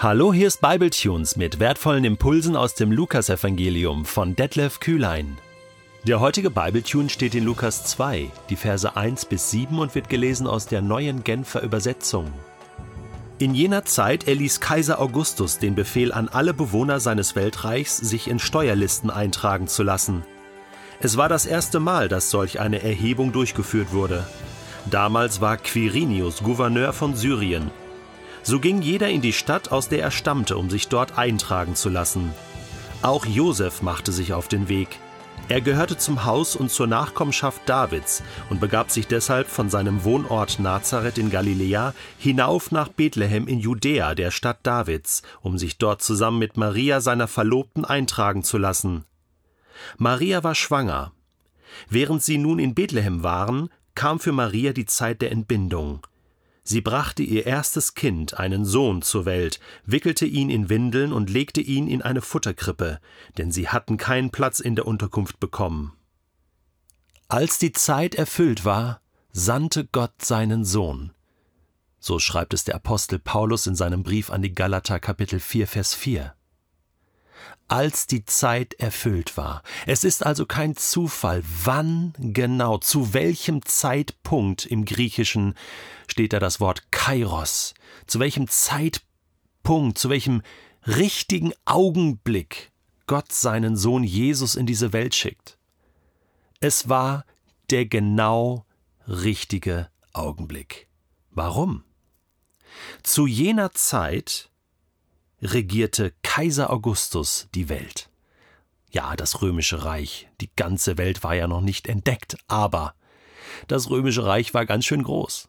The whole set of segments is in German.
Hallo, hier ist Bibletunes mit wertvollen Impulsen aus dem Lukasevangelium von Detlef Kühlein. Der heutige Bibletune steht in Lukas 2, die Verse 1 bis 7 und wird gelesen aus der neuen Genfer Übersetzung. In jener Zeit erließ Kaiser Augustus den Befehl an alle Bewohner seines Weltreichs, sich in Steuerlisten eintragen zu lassen. Es war das erste Mal, dass solch eine Erhebung durchgeführt wurde. Damals war Quirinius Gouverneur von Syrien so ging jeder in die Stadt, aus der er stammte, um sich dort eintragen zu lassen. Auch Josef machte sich auf den Weg. Er gehörte zum Haus und zur Nachkommenschaft Davids und begab sich deshalb von seinem Wohnort Nazareth in Galiläa hinauf nach Bethlehem in Judäa, der Stadt Davids, um sich dort zusammen mit Maria seiner Verlobten eintragen zu lassen. Maria war schwanger. Während sie nun in Bethlehem waren, kam für Maria die Zeit der Entbindung. Sie brachte ihr erstes Kind, einen Sohn, zur Welt, wickelte ihn in Windeln und legte ihn in eine Futterkrippe, denn sie hatten keinen Platz in der Unterkunft bekommen. Als die Zeit erfüllt war, sandte Gott seinen Sohn. So schreibt es der Apostel Paulus in seinem Brief an die Galater Kapitel 4 Vers 4 als die Zeit erfüllt war. Es ist also kein Zufall, wann genau, zu welchem Zeitpunkt im Griechischen steht da das Wort Kairos, zu welchem Zeitpunkt, zu welchem richtigen Augenblick Gott seinen Sohn Jesus in diese Welt schickt. Es war der genau richtige Augenblick. Warum? Zu jener Zeit regierte Kaiser Augustus die Welt. Ja, das römische Reich, die ganze Welt war ja noch nicht entdeckt, aber das römische Reich war ganz schön groß.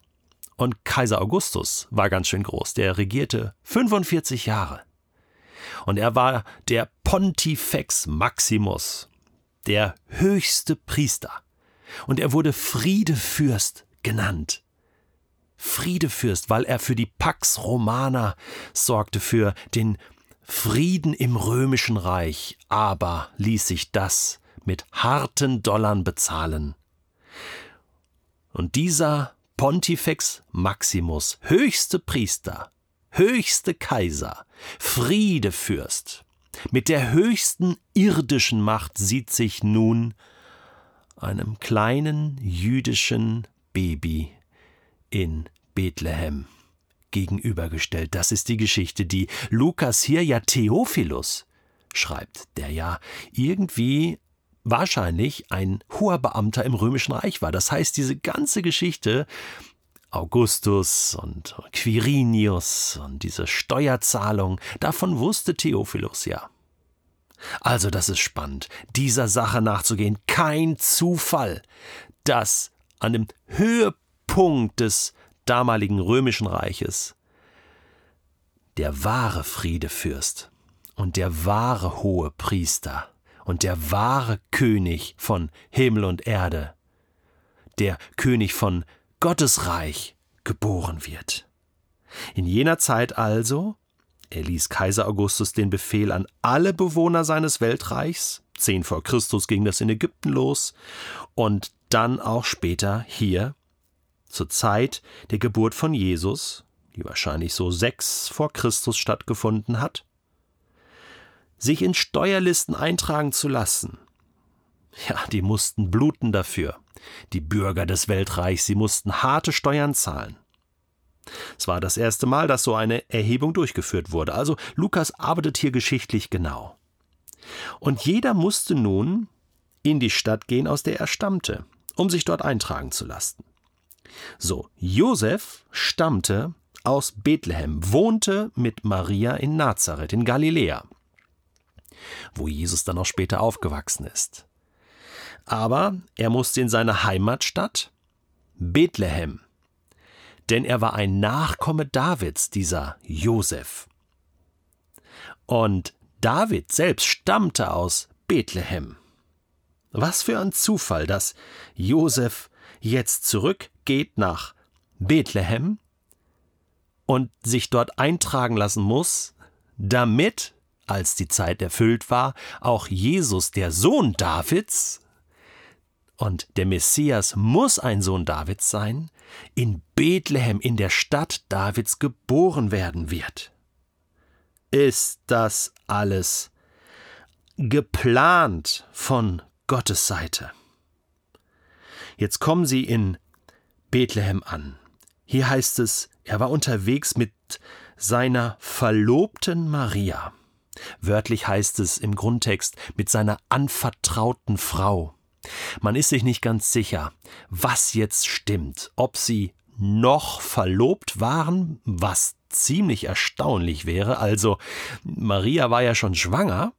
Und Kaiser Augustus war ganz schön groß, der regierte 45 Jahre. Und er war der Pontifex Maximus, der höchste Priester. Und er wurde Friedefürst genannt. Friedefürst, weil er für die Pax Romana sorgte, für den Frieden im römischen Reich, aber ließ sich das mit harten Dollarn bezahlen. Und dieser Pontifex Maximus, höchste Priester, höchste Kaiser, Friedefürst, mit der höchsten irdischen Macht sieht sich nun einem kleinen jüdischen Baby in Bethlehem gegenübergestellt. Das ist die Geschichte, die Lukas hier ja Theophilus schreibt, der ja irgendwie wahrscheinlich ein hoher Beamter im römischen Reich war. Das heißt, diese ganze Geschichte Augustus und Quirinius und diese Steuerzahlung, davon wusste Theophilus ja. Also, das ist spannend, dieser Sache nachzugehen. Kein Zufall, dass an dem Höhepunkt Punkt des damaligen römischen Reiches der wahre Friedefürst und der wahre hohe Priester und der wahre König von Himmel und Erde, der König von Gottes Reich, geboren wird. In jener Zeit also erließ Kaiser Augustus den Befehl an alle Bewohner seines Weltreichs, zehn vor Christus ging das in Ägypten los, und dann auch später hier zur Zeit der Geburt von Jesus, die wahrscheinlich so sechs vor Christus stattgefunden hat, sich in Steuerlisten eintragen zu lassen. Ja, die mussten bluten dafür. Die Bürger des Weltreichs, sie mussten harte Steuern zahlen. Es war das erste Mal, dass so eine Erhebung durchgeführt wurde. Also Lukas arbeitet hier geschichtlich genau. Und jeder musste nun in die Stadt gehen, aus der er stammte, um sich dort eintragen zu lassen. So, Josef stammte aus Bethlehem, wohnte mit Maria in Nazareth in Galiläa, wo Jesus dann auch später aufgewachsen ist. Aber er musste in seine Heimatstadt Bethlehem, denn er war ein Nachkomme Davids, dieser Josef. Und David selbst stammte aus Bethlehem. Was für ein Zufall, dass Josef jetzt zurückgeht nach Bethlehem und sich dort eintragen lassen muss, damit, als die Zeit erfüllt war, auch Jesus, der Sohn Davids, und der Messias muss ein Sohn Davids sein, in Bethlehem in der Stadt Davids geboren werden wird. ist das alles geplant von Gottes Seite. Jetzt kommen sie in Bethlehem an. Hier heißt es, er war unterwegs mit seiner Verlobten Maria. Wörtlich heißt es im Grundtext mit seiner anvertrauten Frau. Man ist sich nicht ganz sicher, was jetzt stimmt, ob sie noch verlobt waren, was ziemlich erstaunlich wäre. Also Maria war ja schon schwanger,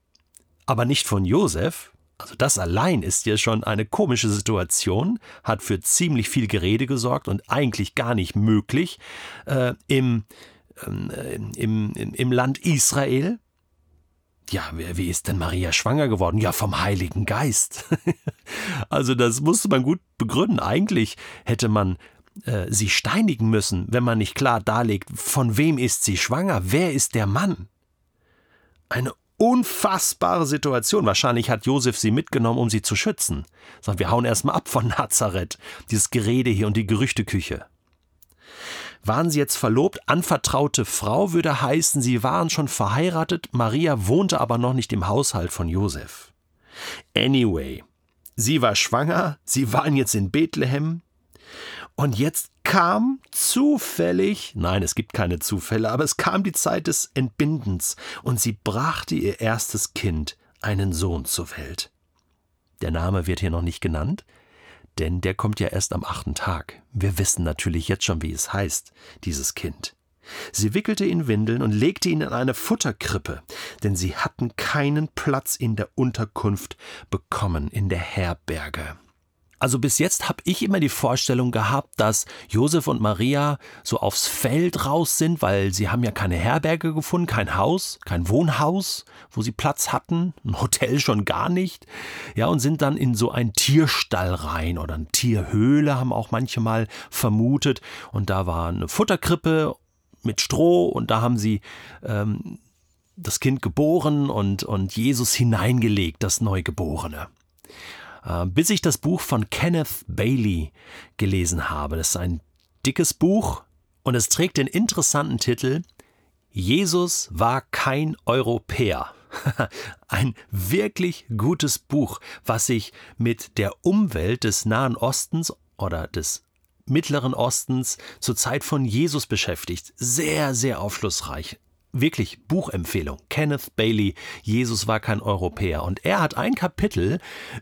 aber nicht von Josef. Also das allein ist ja schon eine komische Situation, hat für ziemlich viel Gerede gesorgt und eigentlich gar nicht möglich äh, im, äh, im, im, im Land Israel. Ja, wie ist denn Maria schwanger geworden? Ja, vom Heiligen Geist. also das musste man gut begründen. Eigentlich hätte man äh, sie steinigen müssen, wenn man nicht klar darlegt, von wem ist sie schwanger, wer ist der Mann. Eine unfassbare Situation. Wahrscheinlich hat Josef sie mitgenommen, um sie zu schützen. Sagt, wir hauen erstmal ab von Nazareth. Dieses Gerede hier und die Gerüchteküche. Waren sie jetzt verlobt? Anvertraute Frau würde heißen, sie waren schon verheiratet, Maria wohnte aber noch nicht im Haushalt von Josef. Anyway, sie war schwanger, sie waren jetzt in Bethlehem, und jetzt kam zufällig, nein, es gibt keine Zufälle, aber es kam die Zeit des Entbindens, und sie brachte ihr erstes Kind, einen Sohn, zur Welt. Der Name wird hier noch nicht genannt, denn der kommt ja erst am achten Tag. Wir wissen natürlich jetzt schon, wie es heißt, dieses Kind. Sie wickelte ihn Windeln und legte ihn in eine Futterkrippe, denn sie hatten keinen Platz in der Unterkunft bekommen in der Herberge. Also bis jetzt habe ich immer die Vorstellung gehabt, dass Josef und Maria so aufs Feld raus sind, weil sie haben ja keine Herberge gefunden, kein Haus, kein Wohnhaus, wo sie Platz hatten, ein Hotel schon gar nicht. Ja, und sind dann in so ein Tierstall rein oder eine Tierhöhle, haben auch manche mal vermutet. Und da war eine Futterkrippe mit Stroh und da haben sie ähm, das Kind geboren und, und Jesus hineingelegt, das Neugeborene. Äh, bis ich das Buch von Kenneth Bailey gelesen habe. Das ist ein dickes Buch und es trägt den interessanten Titel Jesus war kein Europäer. Ein wirklich gutes Buch, was sich mit der Umwelt des Nahen Ostens oder des Mittleren Ostens zur Zeit von Jesus beschäftigt. Sehr, sehr aufschlussreich wirklich Buchempfehlung. Kenneth Bailey, Jesus war kein Europäer. Und er hat ein Kapitel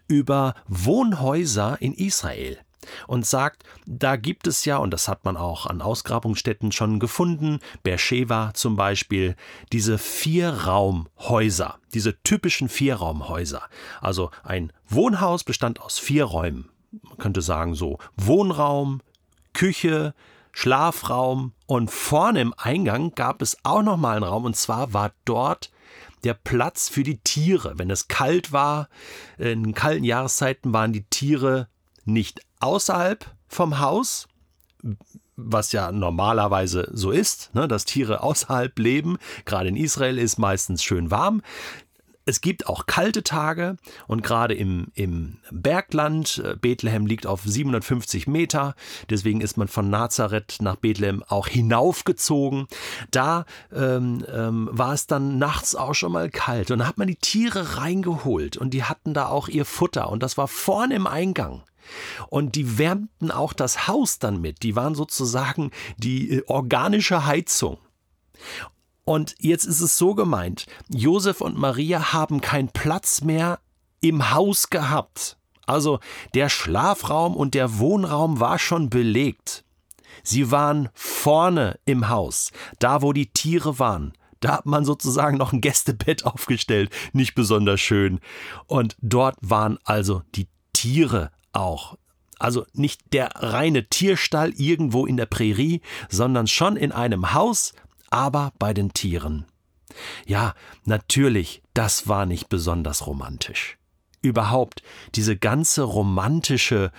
über Wohnhäuser in Israel und sagt, da gibt es ja, und das hat man auch an Ausgrabungsstätten schon gefunden, Beersheba zum Beispiel, diese Vierraumhäuser, diese typischen Vierraumhäuser. Also ein Wohnhaus bestand aus vier Räumen. Man könnte sagen so Wohnraum, Küche, Schlafraum und vorne im Eingang gab es auch noch mal einen Raum und zwar war dort der Platz für die Tiere. Wenn es kalt war, in kalten Jahreszeiten waren die Tiere nicht außerhalb vom Haus, was ja normalerweise so ist, ne, dass Tiere außerhalb leben. Gerade in Israel ist meistens schön warm. Es gibt auch kalte Tage und gerade im, im Bergland, äh, Bethlehem liegt auf 750 Meter, deswegen ist man von Nazareth nach Bethlehem auch hinaufgezogen. Da ähm, ähm, war es dann nachts auch schon mal kalt und da hat man die Tiere reingeholt und die hatten da auch ihr Futter und das war vorne im Eingang. Und die wärmten auch das Haus dann mit. Die waren sozusagen die äh, organische Heizung. Und jetzt ist es so gemeint, Josef und Maria haben keinen Platz mehr im Haus gehabt. Also der Schlafraum und der Wohnraum war schon belegt. Sie waren vorne im Haus, da wo die Tiere waren. Da hat man sozusagen noch ein Gästebett aufgestellt, nicht besonders schön. Und dort waren also die Tiere auch. Also nicht der reine Tierstall irgendwo in der Prärie, sondern schon in einem Haus aber bei den Tieren. Ja, natürlich, das war nicht besonders romantisch. Überhaupt diese ganze romantische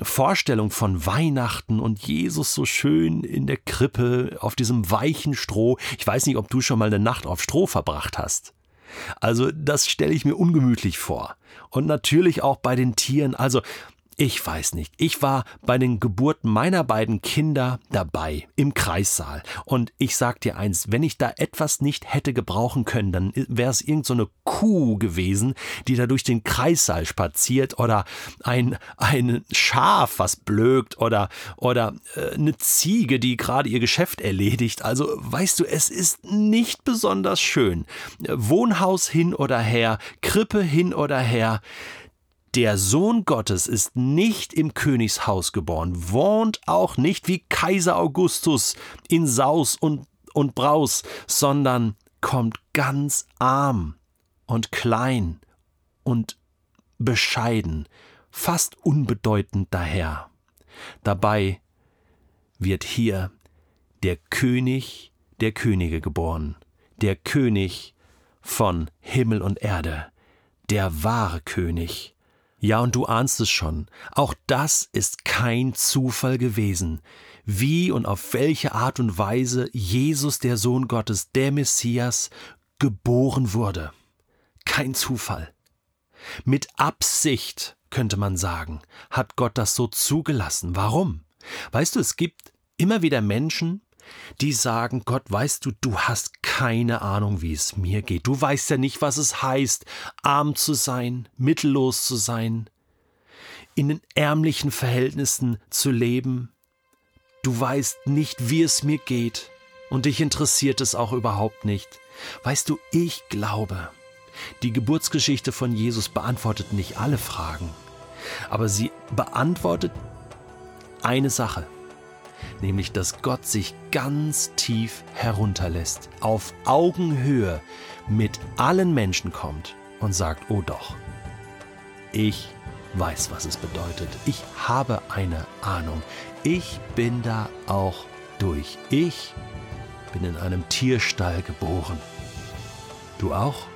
Vorstellung von Weihnachten und Jesus so schön in der Krippe auf diesem weichen Stroh. Ich weiß nicht, ob du schon mal eine Nacht auf Stroh verbracht hast. Also das stelle ich mir ungemütlich vor. Und natürlich auch bei den Tieren. Also ich weiß nicht. Ich war bei den Geburten meiner beiden Kinder dabei im Kreissaal. Und ich sag dir eins, wenn ich da etwas nicht hätte gebrauchen können, dann wäre es irgend so Kuh gewesen, die da durch den Kreissaal spaziert oder ein, ein Schaf, was blökt oder, oder äh, eine Ziege, die gerade ihr Geschäft erledigt. Also weißt du, es ist nicht besonders schön. Wohnhaus hin oder her, Krippe hin oder her. Der Sohn Gottes ist nicht im Königshaus geboren, wohnt auch nicht wie Kaiser Augustus in Saus und, und Braus, sondern kommt ganz arm und klein und bescheiden, fast unbedeutend daher. Dabei wird hier der König der Könige geboren, der König von Himmel und Erde, der wahre König, ja, und du ahnst es schon, auch das ist kein Zufall gewesen, wie und auf welche Art und Weise Jesus, der Sohn Gottes, der Messias, geboren wurde. Kein Zufall. Mit Absicht, könnte man sagen, hat Gott das so zugelassen. Warum? Weißt du, es gibt immer wieder Menschen, die sagen, Gott, weißt du, du hast keine Ahnung, wie es mir geht. Du weißt ja nicht, was es heißt, arm zu sein, mittellos zu sein, in den ärmlichen Verhältnissen zu leben. Du weißt nicht, wie es mir geht, und dich interessiert es auch überhaupt nicht. Weißt du, ich glaube, die Geburtsgeschichte von Jesus beantwortet nicht alle Fragen, aber sie beantwortet eine Sache nämlich dass Gott sich ganz tief herunterlässt, auf Augenhöhe mit allen Menschen kommt und sagt, oh doch, ich weiß, was es bedeutet. Ich habe eine Ahnung. Ich bin da auch durch. Ich bin in einem Tierstall geboren. Du auch?